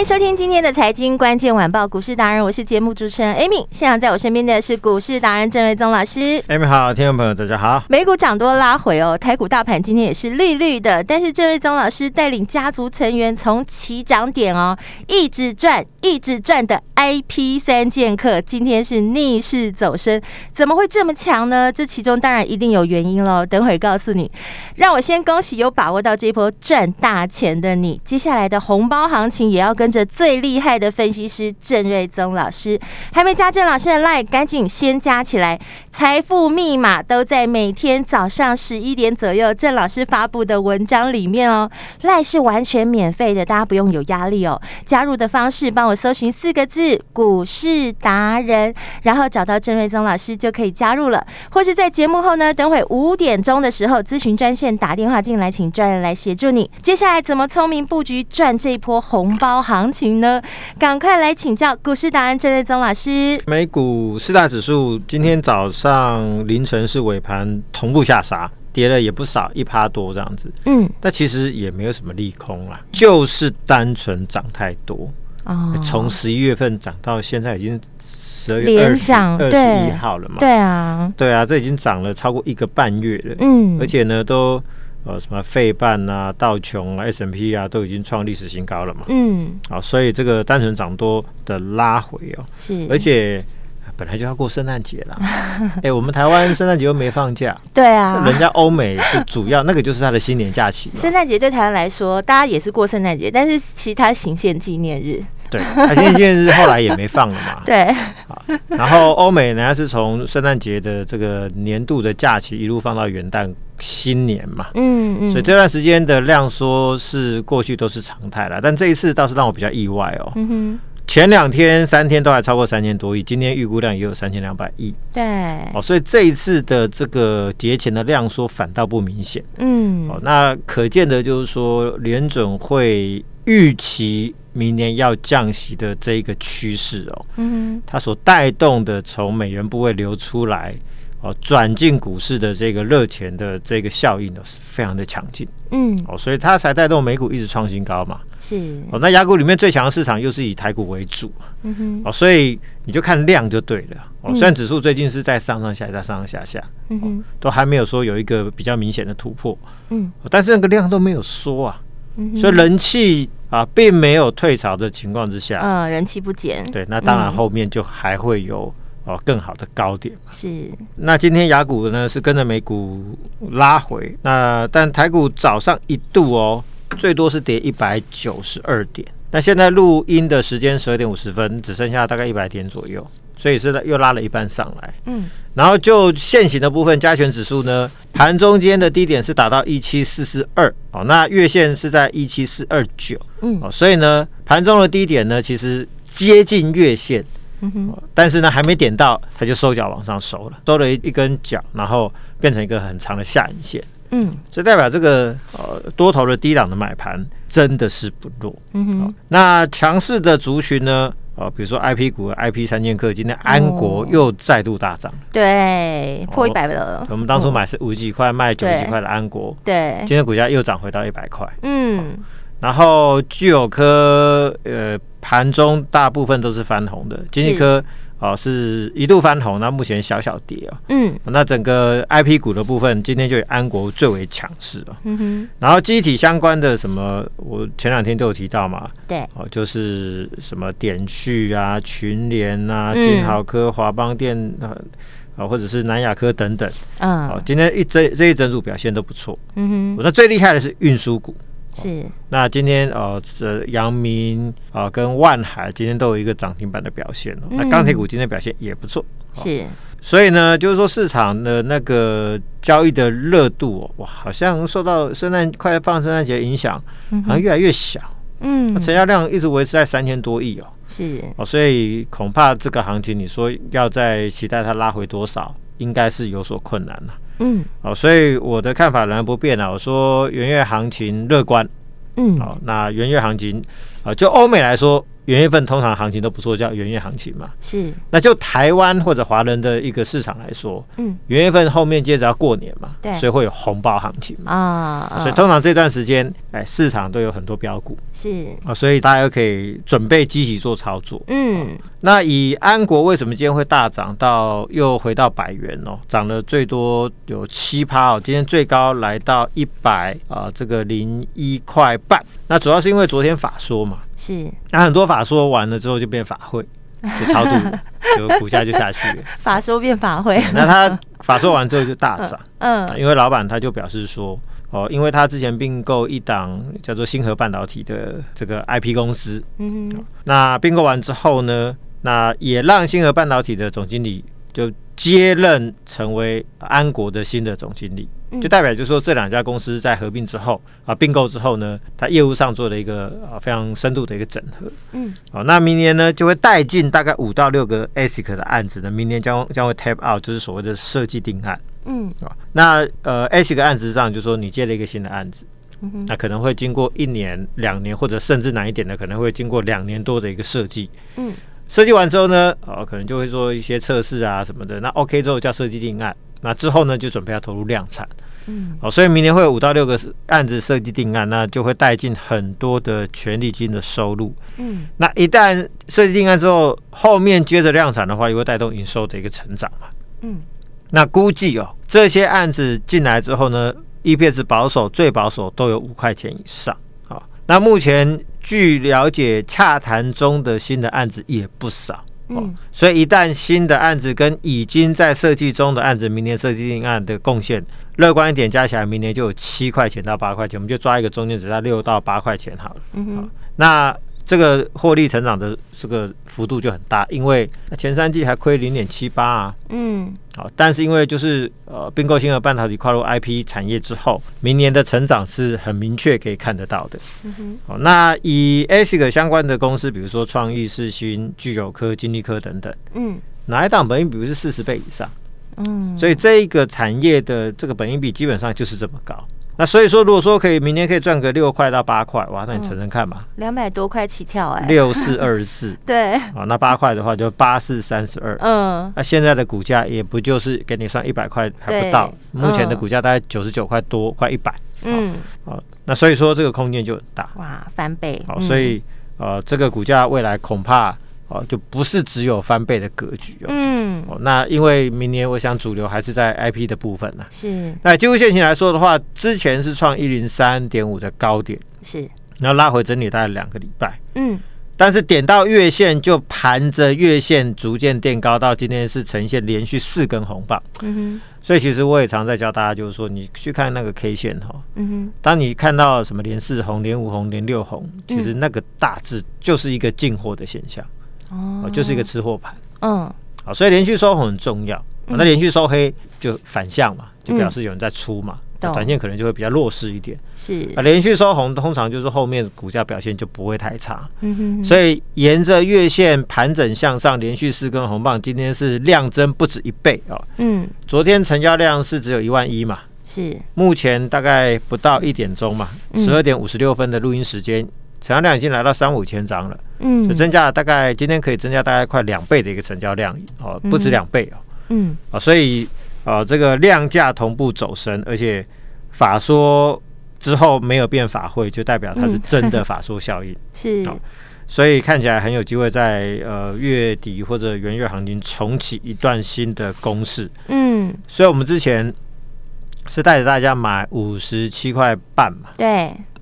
迎收听今天的财经关键晚报股市达人，我是节目主持人 Amy。现场在我身边的是股市达人郑瑞宗老师。Amy 好，听众朋友大家好。美股涨多拉回哦，台股大盘今天也是绿绿的，但是郑瑞宗老师带领家族成员从起涨点哦，一直赚，一直赚的 IP 三剑客，今天是逆势走升，怎么会这么强呢？这其中当然一定有原因喽，等会儿告诉你。让我先恭喜有把握到这一波赚大钱的你，接下来的红包行情也要跟着最厉害的分析师郑瑞宗老师，还没加郑老师的 LINE，赶紧先加起来。财富密码都在每天早上十一点左右郑老师发布的文章里面哦。LINE 是完全免费的，大家不用有压力哦。加入的方式，帮我搜寻四个字“股市达人”，然后找到郑瑞宗老师就可以加入了。或是在节目后呢，等会五点钟的时候，咨询专线打电话进来，请专人来协助你。接下来怎么聪明布局赚这一波红包行情？呢，赶快来请教股市达人郑瑞宗老师。美股四大指数今天早上凌晨是尾盘同步下杀，跌了也不少，一趴多这样子。嗯，但其实也没有什么利空啦，就是单纯涨太多。哦，从十一月份涨到现在已经十二月二十二十一号了嘛？对啊，对啊，这已经涨了超过一个半月了。嗯，而且呢都。呃，什么费半啊、道琼啊、S M P 啊，都已经创历史新高了嘛？嗯，好，所以这个单纯涨多的拉回哦，是，而且本来就要过圣诞节了，哎、欸，我们台湾圣诞节又没放假，对啊，人家欧美是主要那个就是他的新年假期。圣诞节对台湾来说，大家也是过圣诞节，但是其他行宪纪念日，对，他行宪纪念日后来也没放了嘛？对，好，然后欧美人家是从圣诞节的这个年度的假期一路放到元旦。新年嘛，嗯嗯，所以这段时间的量缩是过去都是常态了，但这一次倒是让我比较意外哦。嗯哼，前两天三天都还超过三千多亿，今天预估量也有三千两百亿。对，哦，所以这一次的这个节前的量缩反倒不明显。嗯，哦，那可见的就是说联准会预期明年要降息的这一个趋势哦。嗯，它所带动的从美元部位流出来。哦，转进股市的这个热钱的这个效应呢，是非常的强劲。嗯，哦，所以它才带动美股一直创新高嘛。是。哦，那雅股里面最强的市场又是以台股为主。嗯哼。哦，所以你就看量就对了。哦，虽然指数最近是在上上下下、上上下下，嗯哼，都还没有说有一个比较明显的突破。嗯。但是那个量都没有缩啊。嗯。所以人气啊，并没有退潮的情况之下，嗯，人气不减。对，那当然后面就还会有。哦，更好的高点是。那今天雅股呢是跟着美股拉回，那但台股早上一度哦，最多是跌一百九十二点。那现在录音的时间十二点五十分，只剩下大概一百点左右，所以是又拉了一半上来。嗯，然后就现行的部分，加权指数呢，盘中间的低点是达到一七四四二哦，那月线是在一七四二九。嗯，哦，所以呢，盘中的低点呢，其实接近月线。嗯哼，但是呢，还没点到，它就收脚往上收了，收了一一根脚，然后变成一个很长的下影线。嗯，这代表这个呃多头的低档的买盘真的是不弱。嗯哼，那强势的族群呢？呃，比如说 I P 股、I P 三剑客，今天安国又再度大涨，哦，对，破一百了。我们当初买是五十几块，卖九十几块的安国，对，今天股价又涨回到一百块。嗯。然后具有科，呃，盘中大部分都是翻红的。经济科哦，是一度翻红，那目前小小跌哦。嗯，那整个 I P 股的部分，今天就以安国最为强势哦。嗯哼。然后机体相关的什么，我前两天都有提到嘛。对。哦，就是什么点序啊、群联啊、金豪科、华邦电啊，啊，或者是南亚科等等。嗯。好，今天一这这一整组表现都不错。嗯哼。我那最厉害的是运输股。是。那今天呃，这阳明啊跟万海今天都有一个涨停板的表现哦。那钢铁股今天表现也不错。是。所以呢，就是说市场的那个交易的热度哦，哇，好像受到圣诞快放圣诞节影响，好像越来越小。嗯，成交量一直维持在三千多亿哦。是哦，所以恐怕这个行情，你说要再期待它拉回多少，应该是有所困难了。嗯，哦，所以我的看法仍然不变啊。我说元月行情乐观。嗯，好，那元月行情啊，就欧美来说。元月份通常行情都不错，叫元月行情嘛。是，那就台湾或者华人的一个市场来说，嗯，元月份后面接着要过年嘛，对，所以会有红包行情嘛。啊，所以通常这段时间，哎，市场都有很多标股，是啊，所以大家可以准备积极做操作。嗯，那以安国为什么今天会大涨到又回到百元哦？涨了最多有七趴哦，今天最高来到一百啊，这个零一块半。那主要是因为昨天法说嘛。是，那很多法说完了之后就变法会，就超度，就股价就下去了。法说变法会，那他法说完之后就大涨，嗯，因为老板他就表示说，哦，因为他之前并购一档叫做星河半导体的这个 IP 公司，嗯哼，那并购完之后呢，那也让星河半导体的总经理就接任成为安国的新的总经理。就代表就是说，这两家公司在合并之后啊，并购之后呢，它业务上做了一个啊非常深度的一个整合。嗯，好，那明年呢就会带进大概五到六个 ASIC 的案子呢，明年将将会 tap out，就是所谓的设计定案。嗯，啊，那呃 ASIC 案子上就是说你接了一个新的案子，那可能会经过一年、两年，或者甚至难一点的，可能会经过两年多的一个设计。嗯，设计完之后呢，哦，可能就会做一些测试啊什么的。那 OK 之后叫设计定案。那之后呢，就准备要投入量产，嗯，哦，所以明年会有五到六个案子设计定案，那就会带进很多的权利金的收入，嗯，那一旦设计定案之后，后面接着量产的话，也会带动营收的一个成长嘛，嗯，那估计哦，这些案子进来之后呢，EPS 保守最保守都有五块钱以上，好，那目前据了解，洽谈中的新的案子也不少。嗯，所以一旦新的案子跟已经在设计中的案子，明年设计定案的贡献，乐观一点，加起来明年就有七块钱到八块钱，我们就抓一个中间值在六到八块钱好了。嗯哼，那。这个获利成长的这个幅度就很大，因为前三季还亏零点七八啊。嗯，好，但是因为就是呃并购星河半导体跨入 IP 产业之后，明年的成长是很明确可以看得到的。嗯哼，好，那以 ASIC 相关的公司，比如说创意、世新、聚友科、金立科等等，嗯，哪一档本益比是四十倍以上？嗯，所以这一个产业的这个本益比基本上就是这么高。那所以说，如果说可以明天可以赚个六块到八块，哇，那你乘乘看嘛，两百多块起跳哎，六四二十四，对，啊，那八块的话就八四三十二，嗯，那现在的股价也不就是给你算一百块还不到，目前的股价大概九十九块多，快一百，嗯，啊，那所以说这个空间就很大，哇，翻倍，好，所以呃，这个股价未来恐怕。哦，就不是只有翻倍的格局哦。嗯，哦，那因为明年我想主流还是在 IP 的部分呢。是。那技术线型来说的话，之前是创一零三点五的高点，是。然后拉回整理大概两个礼拜。嗯。但是点到月线就盘着月线逐渐垫高，到今天是呈现连续四根红棒。嗯哼。所以其实我也常在教大家，就是说你去看那个 K 线哈。嗯哼。当你看到什么连四红、连五红、连六红，其实那个大致就是一个进货的现象。哦，就是一个吃货盘，嗯，好，所以连续收红很重要，嗯、那连续收黑就反向嘛，就表示有人在出嘛，嗯、短线可能就会比较弱势一点，是。啊，连续收红通常就是后面股价表现就不会太差，嗯哼哼，所以沿着月线盘整向上，连续四根红棒，今天是量增不止一倍哦，嗯，昨天成交量是只有一万一嘛，是，目前大概不到一点钟嘛，十二点五十六分的录音时间。成交量已经来到三五千张了，嗯，就增加了大概今天可以增加大概快两倍的一个成交量哦，不止两倍哦，嗯，啊，所以啊，这个量价同步走升，而且法说之后没有变法会，就代表它是真的法说效应，是，所以看起来很有机会在呃月底或者元月行情重启一段新的攻势，嗯，所以我们之前是带着大家买五十七块半嘛，对。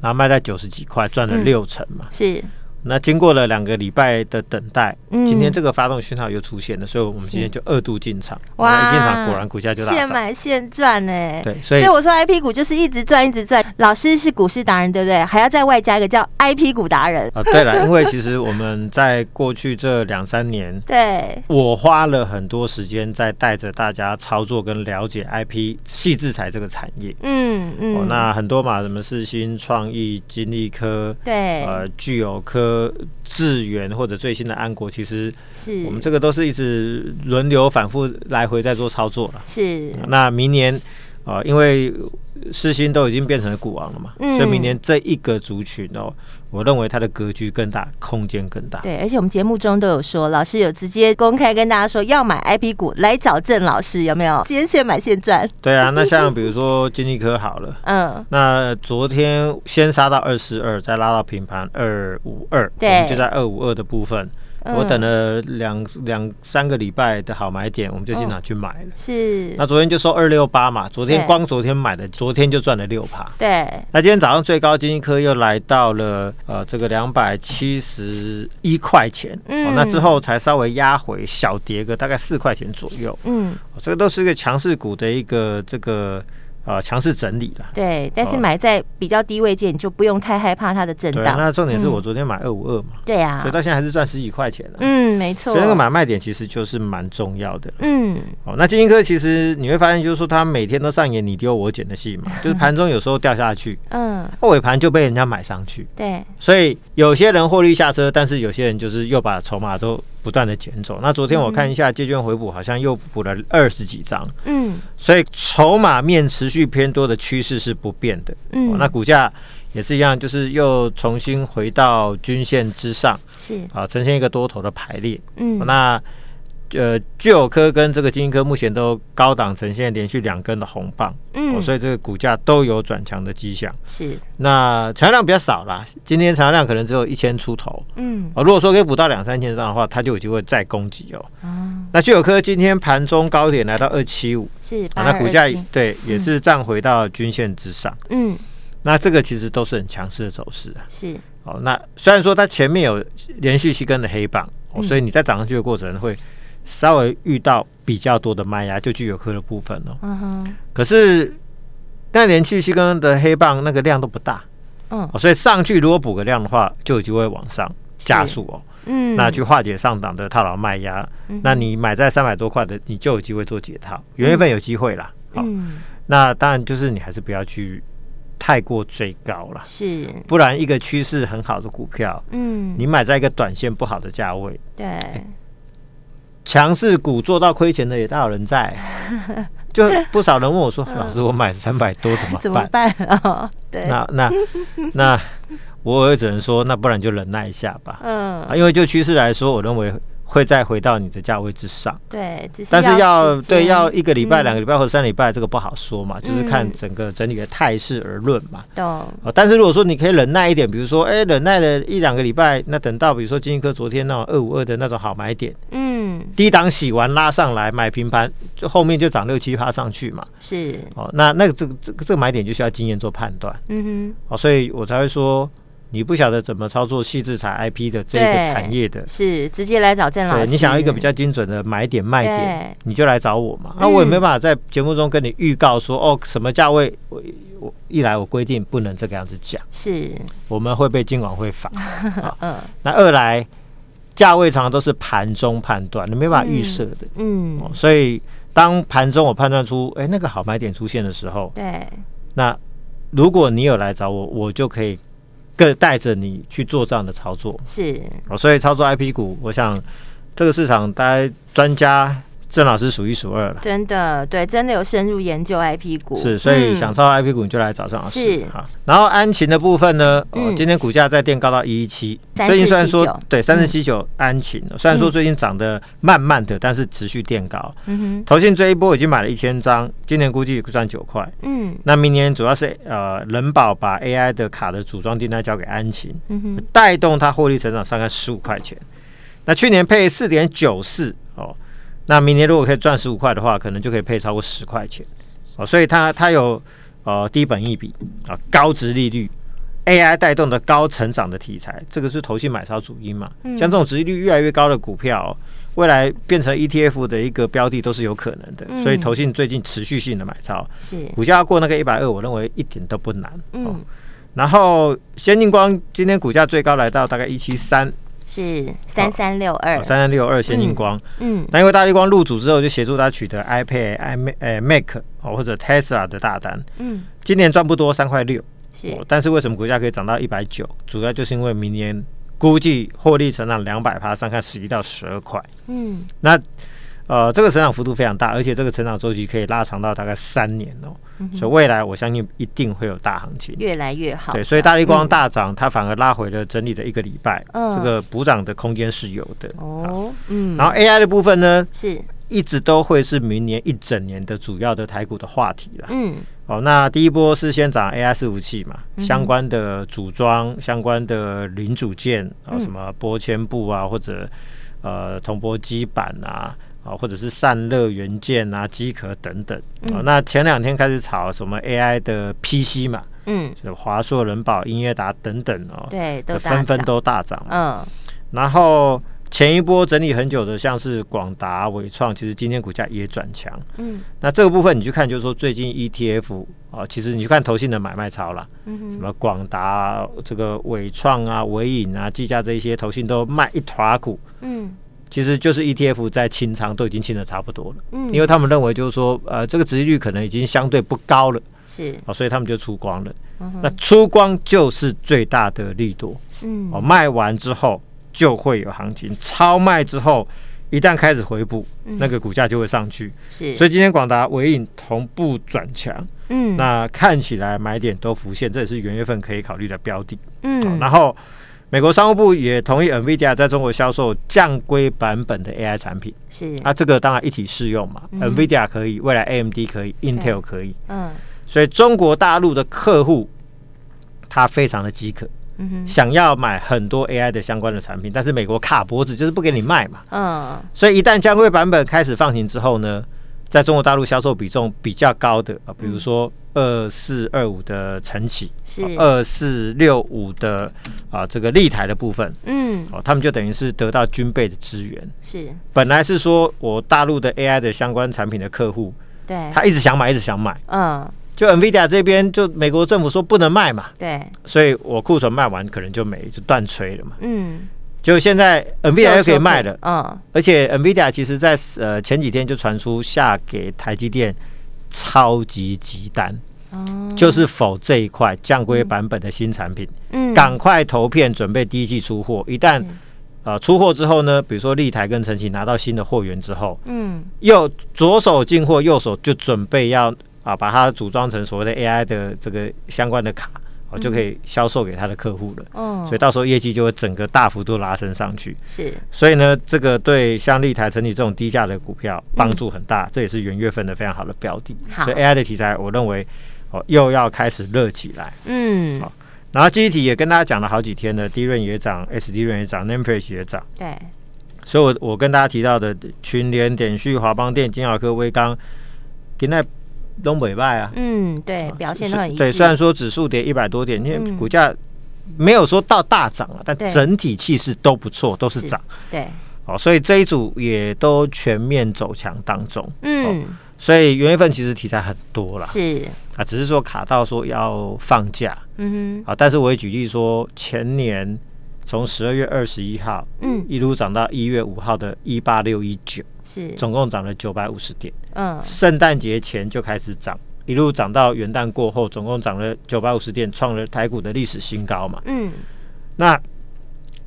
然后卖在九十几块，赚了六成嘛。嗯、是，那经过了两个礼拜的等待，嗯今天这个发动讯号又出现了，所以我们今天就二度进场。哇一进场果然股价就大涨。现买现赚呢。对，所以所以我说 I P 股就是一直赚一直赚。老师是股市达人，对不对？还要再外加一个叫 I P 股达人。啊，对了，因为其实我们在过去这两三年，对，我花了很多时间在带着大家操作跟了解 I P 矽智财这个产业。嗯嗯、哦，那很多嘛，什么世新、创意、金利科，对，呃，聚友科、智源或者最新的安国，其实是我们这个都是一直轮流反复来回在做操作了。是，那明年啊、呃，因为世新都已经变成了股王了嘛，嗯、所以明年这一个族群哦，我认为它的格局更大，空间更大。对，而且我们节目中都有说，老师有直接公开跟大家说，要买 IP 股来找郑老师，有没有？今天现买现赚。对啊，那像比如说金立科好了，嗯，那昨天先杀到二四二，再拉到平盘二五二，对，就在二五二的部分。我等了两两三个礼拜的好买点，我们就进场去买了。哦、是，那昨天就收二六八嘛，昨天光昨天买的，昨天就赚了六趴。对。那今天早上最高金一科又来到了呃这个两百七十一块钱，嗯、哦，那之后才稍微压回小跌个大概四块钱左右。嗯、哦，这个都是一个强势股的一个这个。啊，强势整理了。对，但是买在比较低位阶，你就不用太害怕它的震荡。那重点是我昨天买二五二嘛。对啊，所以到现在还是赚十几块钱了。嗯，没错。所以那个买卖点其实就是蛮重要的。嗯。哦，那金星科其实你会发现，就是说它每天都上演你丢我捡的戏嘛，就是盘中有时候掉下去，嗯，尾盘就被人家买上去。对。所以有些人获利下车，但是有些人就是又把筹码都。不断的减走，那昨天我看一下借券回补，好像又补了二十几张，嗯，所以筹码面持续偏多的趋势是不变的，嗯，那股价也是一样，就是又重新回到均线之上，是。啊，呈现一个多头的排列，嗯，那。呃，聚友科跟这个金星科目前都高档呈现连续两根的红棒，嗯、哦，所以这个股价都有转强的迹象。是，那成交量比较少啦，今天成交量可能只有一千出头，嗯，哦，如果说可以补到两三千张的话，它就有机会再攻击哦。嗯、那聚友科今天盘中高点来到二七五，是，啊、那股价对也是站回到均线之上，嗯，那这个其实都是很强势的走势啊。是，哦，那虽然说它前面有连续七根的黑棒，哦，所以你在涨上去的过程会。稍微遇到比较多的卖压，就具有科的部分哦。嗯哼。可是那连续七根的黑棒那个量都不大，嗯。所以上去如果补个量的话，就有机会往上加速哦。嗯。那去化解上档的套牢卖压，那你买在三百多块的，你就有机会做解套。元月份有机会啦。嗯。那当然就是你还是不要去太过追高了，是。不然一个趋势很好的股票，嗯，你买在一个短线不好的价位，对。强势股做到亏钱的也大有人在，就不少人问我说：“老师，我买三百多怎么办？”怎么办啊？对，那那那我也只能说，那不然就忍耐一下吧。嗯，因为就趋势来说，我认为。会再回到你的价位之上，对，但是要对要一个礼拜、两个礼拜或者三礼拜，这个不好说嘛，就是看整个整体的态势而论嘛。懂。但是如果说你可以忍耐一点，比如说，哎，忍耐了一两个礼拜，那等到比如说金星科昨天那种二五二的那种好买点，嗯，低档洗完拉上来买平盘，就后面就涨六七趴上去嘛。是。哦，那那个这个这个这个买点就需要经验做判断。嗯哼。哦，所以我才会说。你不晓得怎么操作矽智财 IP 的这个产业的，是直接来找郑老师。对，你想要一个比较精准的买点卖点，你就来找我嘛。那我也没办法在节目中跟你预告说，哦，什么价位，我我一来我规定不能这个样子讲，是我们会被监管会罚。嗯，那二来价位常常都是盘中判断，你没办法预设的。嗯，所以当盘中我判断出，哎，那个好买点出现的时候，对，那如果你有来找我，我就可以。更带着你去做这样的操作是哦，所以操作 IP 股，我想这个市场大家专家郑老师数一数二了。真的，对，真的有深入研究 IP 股。是，所以想操作 IP 股，你就来找郑老师。是好，然后安勤的部分呢，哦，今天股价在垫高到一一七，最近虽然说对三四七九安勤，虽然说最近涨得慢慢的，但是持续垫高。嗯哼，投信这一波已经买了一千张，今年估计赚九块。嗯，那明年主要是呃人保把 AI 的卡的组装订单交给安勤，嗯哼，带动它获利成长大概十五块钱。那去年配四点九四哦。那明年如果可以赚十五块的话，可能就可以配超过十块钱哦，所以它它有呃低本益比啊高值利率 AI 带动的高成长的题材，这个是投信买超主因嘛？嗯、像这种值利率越来越高的股票，未来变成 ETF 的一个标的都是有可能的。嗯、所以投信最近持续性的买超，是股价要过那个一百二，我认为一点都不难。嗯，哦、然后先进光今天股价最高来到大概一七三。是三三六二，三三六二，先进光。嗯，那因为大力光入主之后，就协助他取得 iPad、iMac、呃 Mac 哦或者 Tesla 的大单。嗯，今年赚不多，三块六。是，但是为什么股价可以涨到一百九？主要就是因为明年估计获利成长两百趴，上看十一到十二块。嗯，那。呃，这个成长幅度非常大，而且这个成长周期可以拉长到大概三年哦，嗯、所以未来我相信一定会有大行情，越来越好。对，所以大力光大涨，嗯、它反而拉回了整理的一个礼拜，嗯、这个补涨的空间是有的。哦，嗯，然后 AI 的部分呢，是。一直都会是明年一整年的主要的台股的话题了。嗯，哦，那第一波是先涨 AI 伺服器嘛，嗯、相关的组装、相关的零组件啊，什么玻纤布啊，或者呃铜箔基板啊。啊，或者是散热元件啊、机壳等等啊。那前两天开始炒什么 AI 的 PC 嘛，嗯，就华硕、仁宝、英业达等等哦，对，都纷纷都大涨。嗯，然后前一波整理很久的，像是广达、伟创，其实今天股价也转强。嗯，那这个部分你去看，就是说最近 ETF 啊，其实你去看投信的买卖潮了，嗯，什么广达、这个伟创啊、伟影啊、技嘉这一些投信都卖一坨股。嗯。其实就是 ETF 在清仓都已经清的差不多了，嗯，因为他们认为就是说，呃，这个值利率可能已经相对不高了，是，哦，所以他们就出光了。嗯、那出光就是最大的利多，嗯，哦，卖完之后就会有行情，超卖之后一旦开始回补，嗯、那个股价就会上去，是。所以今天广达、尾影同步转强，嗯，那看起来买点都浮现，这也是元月份可以考虑的标的，嗯，哦、然后。美国商务部也同意 NVIDIA 在中国销售降规版本的 AI 产品，是。啊，这个当然一体适用嘛、嗯、，NVIDIA 可以，未来 AMD 可以，Intel 可以，嗯，所以中国大陆的客户他非常的饥渴，想要买很多 AI 的相关的产品，但是美国卡脖子就是不给你卖嘛，嗯，所以一旦降规版本开始放行之后呢，在中国大陆销售比重比较高的啊，比如说二四二五的晨起，是。二四六五的啊这个立台的部分，嗯，哦，他们就等于是得到军备的支援。是，本来是说我大陆的 AI 的相关产品的客户，对，他一直想买，一直想买，嗯，就 NVIDIA 这边就美国政府说不能卖嘛，对，所以我库存卖完可能就没就断炊了嘛，嗯。就现在，NVIDIA 又可以卖了，嗯，而且 NVIDIA 其实在呃前几天就传出下给台积电超级急单，哦，就是否这一块降规版本的新产品，嗯，赶快投片准备第一季出货，一旦呃出货之后呢，比如说立台跟晨起拿到新的货源之后，嗯，又左手进货，右手就准备要啊把它组装成所谓的 AI 的这个相关的卡。哦，就可以销售给他的客户了。嗯，所以到时候业绩就会整个大幅度拉升上去。是，所以呢，这个对像立台、晨起这种低价的股票帮助很大，嗯、这也是元月份的非常好的标的。好，所以 AI 的题材，我认为哦又要开始热起来。嗯，好，然后记忆体也跟大家讲了好几天了，DRAM 也涨，SDRAM 也涨 n a m f r a s h 也涨。对，所以我我跟大家提到的群联、点旭、华邦电、金豪科、威刚，现在。东北外啊，嗯，对，表现都很对。虽然说指数跌一百多点，因为股价没有说到大涨啊，但整体气势都不错，都是涨。对，哦，所以这一组也都全面走强当中。嗯，所以元月份其实题材很多啦，是啊，只是说卡到说要放假。嗯哼，啊，但是我也举例说，前年从十二月二十一号，嗯，一路涨到一月五号的一八六一九。是，总共涨了九百五十点。嗯，圣诞节前就开始涨，一路涨到元旦过后，总共涨了九百五十点，创了台股的历史新高嘛。嗯，那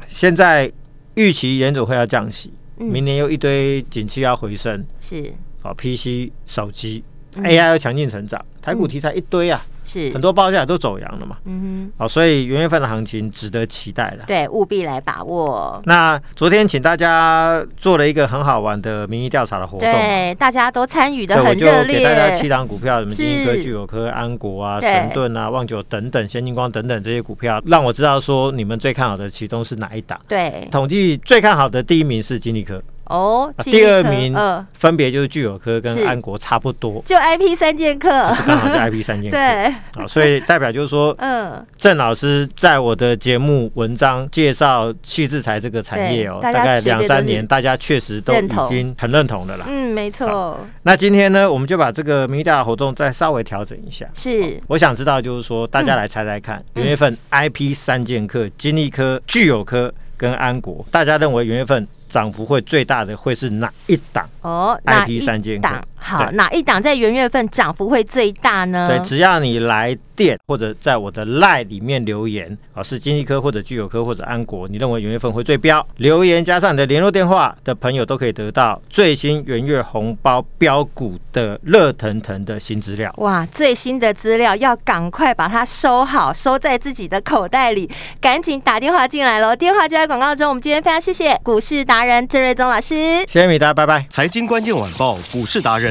现在预期联准会要降息，嗯、明年又一堆景气要回升，是，好，PC 手机、嗯、AI 要强劲成长，台股题材一堆啊。是。很多报价都走阳了嘛，嗯哼，好，所以元月份的行情值得期待了，对，务必来把握。那昨天请大家做了一个很好玩的民意调查的活动，对，大家都参与的很热烈。给大家七档股票，什么晶心科、聚友科、安国啊、神盾啊、旺九等等、先进光等等这些股票，让我知道说你们最看好的其中是哪一档。对，统计最看好的第一名是金利科，哦，第二名呃，分别就是聚友科跟安国差不多，就 IP 三剑客，刚好就 IP 三剑客。对，啊，所以代表就是说，嗯，郑老师在我的节目文章介绍气质材这个产业哦，大概两三年，大家确实都已经很认同的啦。嗯，没错。那今天呢，我们就把这个迷大活动再稍微调整一下。是，我想知道就是说，大家来猜猜看，元月份 IP 三剑客、金丽科、聚友科跟安国，大家认为元月份涨幅会最大的会是哪一档？哦，IP 三剑客。好，哪一档在元月份涨幅会最大呢？对，只要你来电或者在我的 LINE 里面留言，啊，是经济科或者聚友科或者安国，你认为元月份会最标？留言加上你的联络电话的朋友都可以得到最新元月红包标股的热腾腾的新资料。哇，最新的资料要赶快把它收好，收在自己的口袋里，赶紧打电话进来喽！电话就在广告中。我们今天非常谢谢股市达人郑瑞宗老师，谢谢米达，拜拜。财经关键晚报股市达人。